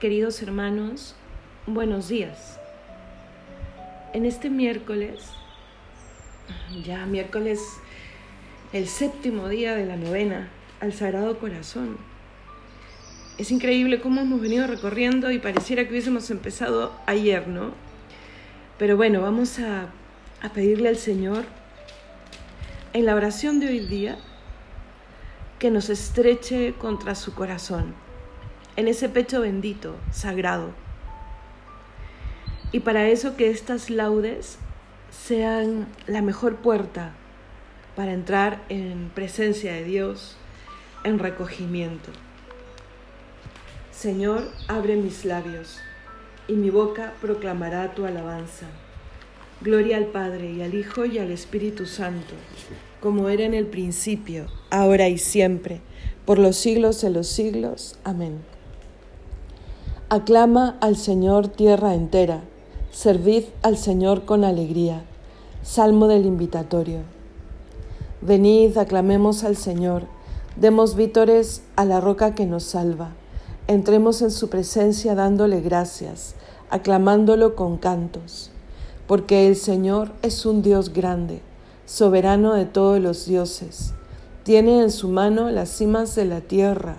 queridos hermanos, buenos días. En este miércoles, ya miércoles, el séptimo día de la novena al Sagrado Corazón. Es increíble cómo hemos venido recorriendo y pareciera que hubiésemos empezado ayer, ¿no? Pero bueno, vamos a, a pedirle al Señor en la oración de hoy día que nos estreche contra su corazón en ese pecho bendito, sagrado. Y para eso que estas laudes sean la mejor puerta para entrar en presencia de Dios, en recogimiento. Señor, abre mis labios y mi boca proclamará tu alabanza. Gloria al Padre y al Hijo y al Espíritu Santo, como era en el principio, ahora y siempre, por los siglos de los siglos. Amén. Aclama al Señor tierra entera, servid al Señor con alegría. Salmo del invitatorio. Venid, aclamemos al Señor, demos vítores a la roca que nos salva. Entremos en su presencia dándole gracias, aclamándolo con cantos, porque el Señor es un Dios grande, soberano de todos los dioses. Tiene en su mano las cimas de la tierra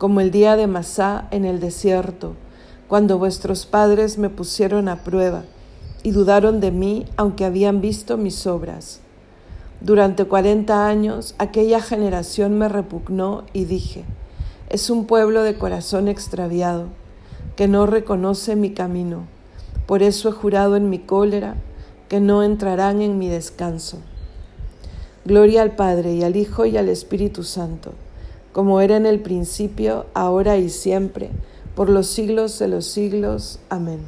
como el día de Masá en el desierto, cuando vuestros padres me pusieron a prueba y dudaron de mí aunque habían visto mis obras. Durante cuarenta años aquella generación me repugnó y dije, es un pueblo de corazón extraviado, que no reconoce mi camino. Por eso he jurado en mi cólera que no entrarán en mi descanso. Gloria al Padre y al Hijo y al Espíritu Santo como era en el principio, ahora y siempre, por los siglos de los siglos. Amén.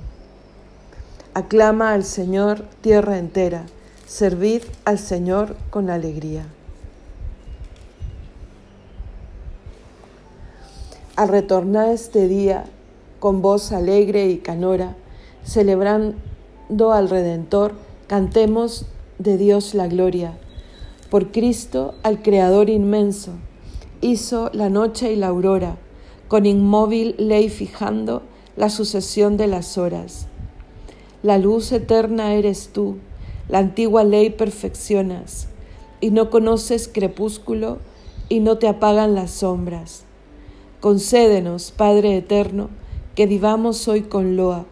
Aclama al Señor tierra entera, servid al Señor con alegría. Al retornar este día, con voz alegre y canora, celebrando al Redentor, cantemos de Dios la gloria. Por Cristo, al Creador inmenso, hizo la noche y la aurora, con inmóvil ley fijando la sucesión de las horas. La luz eterna eres tú, la antigua ley perfeccionas, y no conoces crepúsculo y no te apagan las sombras. Concédenos, Padre eterno, que vivamos hoy con loa,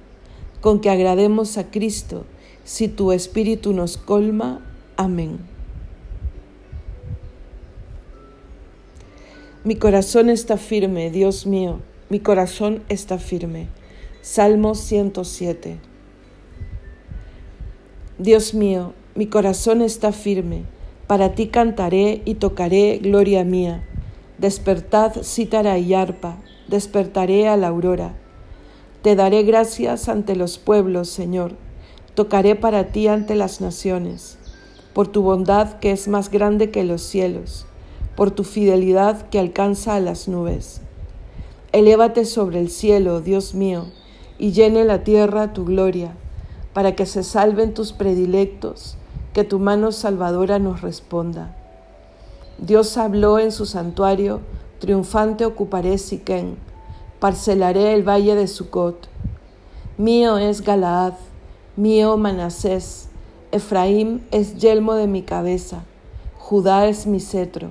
con que agrademos a Cristo, si tu Espíritu nos colma. Amén. Mi corazón está firme, Dios mío, mi corazón está firme. Salmo 107. Dios mío, mi corazón está firme, para ti cantaré y tocaré gloria mía. Despertad cítara y arpa, despertaré a la aurora. Te daré gracias ante los pueblos, Señor, tocaré para ti ante las naciones, por tu bondad que es más grande que los cielos por tu fidelidad que alcanza a las nubes. Elévate sobre el cielo, Dios mío, y llene la tierra tu gloria, para que se salven tus predilectos, que tu mano salvadora nos responda. Dios habló en su santuario, triunfante ocuparé Siquén, parcelaré el valle de Sucot. Mío es Galaad, mío Manasés, Efraín es yelmo de mi cabeza, Judá es mi cetro.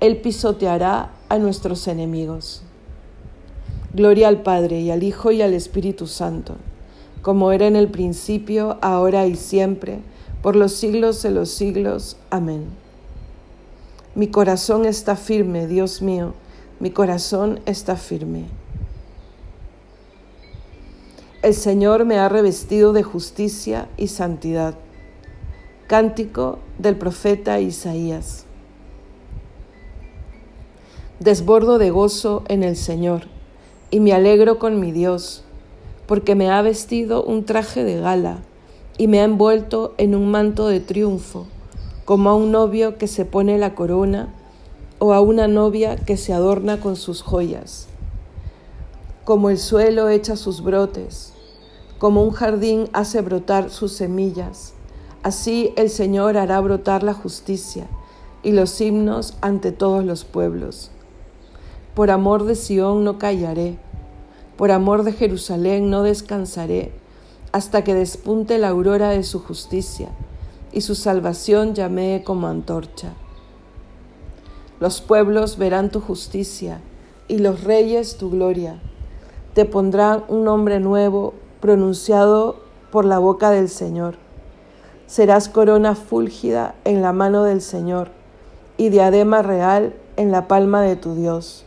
él pisoteará a nuestros enemigos. Gloria al Padre y al Hijo y al Espíritu Santo, como era en el principio, ahora y siempre, por los siglos de los siglos. Amén. Mi corazón está firme, Dios mío, mi corazón está firme. El Señor me ha revestido de justicia y santidad. Cántico del profeta Isaías. Desbordo de gozo en el Señor y me alegro con mi Dios, porque me ha vestido un traje de gala y me ha envuelto en un manto de triunfo, como a un novio que se pone la corona o a una novia que se adorna con sus joyas. Como el suelo echa sus brotes, como un jardín hace brotar sus semillas, así el Señor hará brotar la justicia y los himnos ante todos los pueblos. Por amor de Sión no callaré, por amor de Jerusalén no descansaré, hasta que despunte la aurora de su justicia y su salvación llamee como antorcha. Los pueblos verán tu justicia y los reyes tu gloria. Te pondrán un nombre nuevo pronunciado por la boca del Señor. Serás corona fúlgida en la mano del Señor y diadema real en la palma de tu Dios.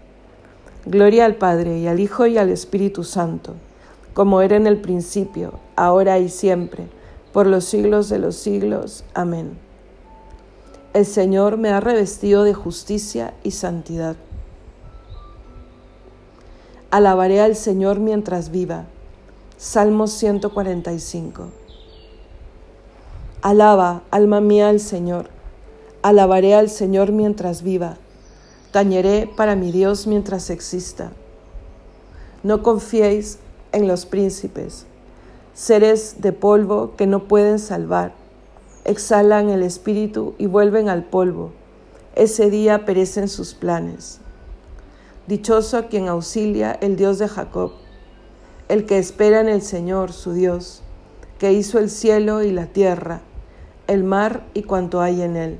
Gloria al Padre y al Hijo y al Espíritu Santo, como era en el principio, ahora y siempre, por los siglos de los siglos. Amén. El Señor me ha revestido de justicia y santidad. Alabaré al Señor mientras viva. Salmo 145. Alaba, alma mía, al Señor. Alabaré al Señor mientras viva Tañeré para mi Dios mientras exista. No confiéis en los príncipes, seres de polvo que no pueden salvar. Exhalan el espíritu y vuelven al polvo. Ese día perecen sus planes. Dichoso a quien auxilia el Dios de Jacob, el que espera en el Señor, su Dios, que hizo el cielo y la tierra, el mar y cuanto hay en él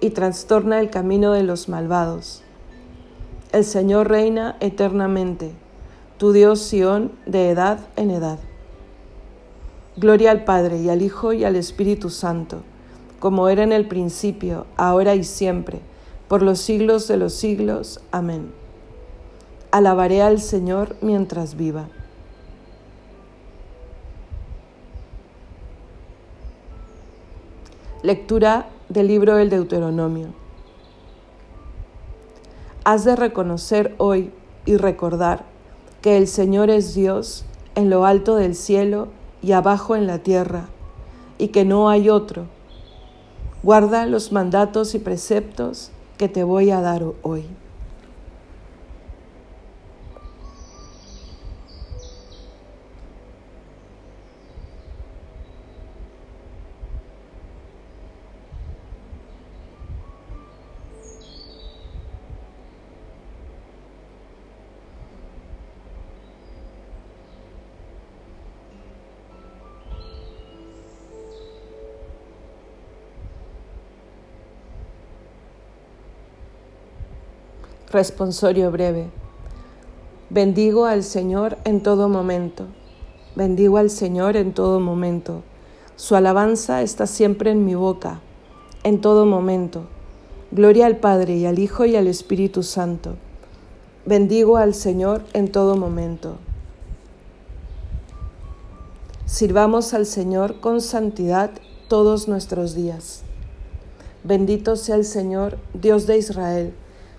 y trastorna el camino de los malvados. El Señor reina eternamente, tu Dios Sión de edad en edad. Gloria al Padre y al Hijo y al Espíritu Santo, como era en el principio, ahora y siempre, por los siglos de los siglos. Amén. Alabaré al Señor mientras viva. Lectura del libro del Deuteronomio. Has de reconocer hoy y recordar que el Señor es Dios en lo alto del cielo y abajo en la tierra, y que no hay otro. Guarda los mandatos y preceptos que te voy a dar hoy. Responsorio breve. Bendigo al Señor en todo momento. Bendigo al Señor en todo momento. Su alabanza está siempre en mi boca, en todo momento. Gloria al Padre y al Hijo y al Espíritu Santo. Bendigo al Señor en todo momento. Sirvamos al Señor con santidad todos nuestros días. Bendito sea el Señor, Dios de Israel,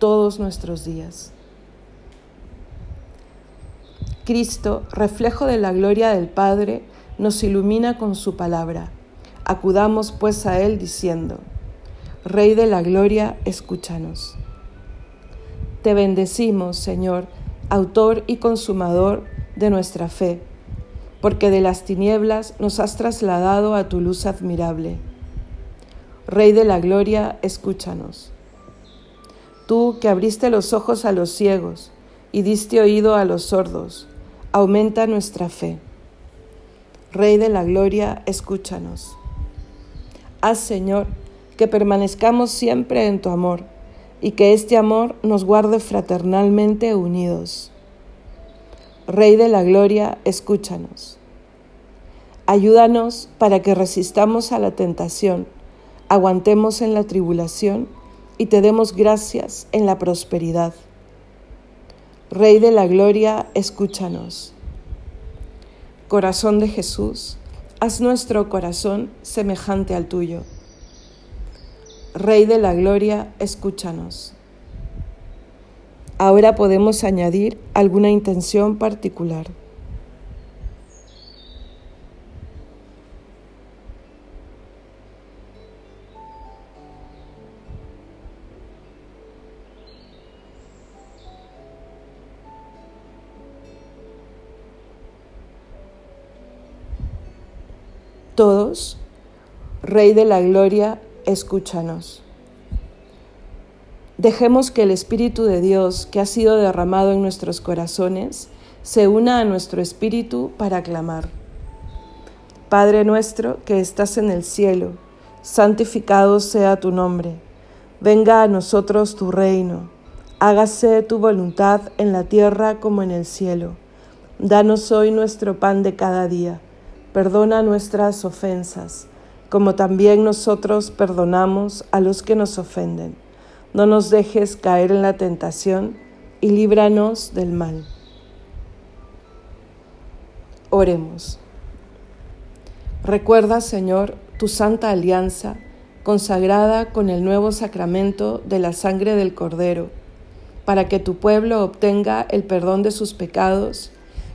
todos nuestros días. Cristo, reflejo de la gloria del Padre, nos ilumina con su palabra. Acudamos pues a Él diciendo, Rey de la Gloria, escúchanos. Te bendecimos, Señor, autor y consumador de nuestra fe, porque de las tinieblas nos has trasladado a tu luz admirable. Rey de la Gloria, escúchanos. Tú que abriste los ojos a los ciegos y diste oído a los sordos, aumenta nuestra fe. Rey de la Gloria, escúchanos. Haz, Señor, que permanezcamos siempre en tu amor y que este amor nos guarde fraternalmente unidos. Rey de la Gloria, escúchanos. Ayúdanos para que resistamos a la tentación, aguantemos en la tribulación y te demos gracias en la prosperidad. Rey de la Gloria, escúchanos. Corazón de Jesús, haz nuestro corazón semejante al tuyo. Rey de la Gloria, escúchanos. Ahora podemos añadir alguna intención particular. Rey de la Gloria, escúchanos. Dejemos que el Espíritu de Dios que ha sido derramado en nuestros corazones se una a nuestro espíritu para clamar. Padre nuestro que estás en el cielo, santificado sea tu nombre. Venga a nosotros tu reino. Hágase tu voluntad en la tierra como en el cielo. Danos hoy nuestro pan de cada día. Perdona nuestras ofensas, como también nosotros perdonamos a los que nos ofenden no nos dejes caer en la tentación y líbranos del mal. Oremos. Recuerda, Señor, tu santa alianza consagrada con el nuevo sacramento de la sangre del Cordero, para que tu pueblo obtenga el perdón de sus pecados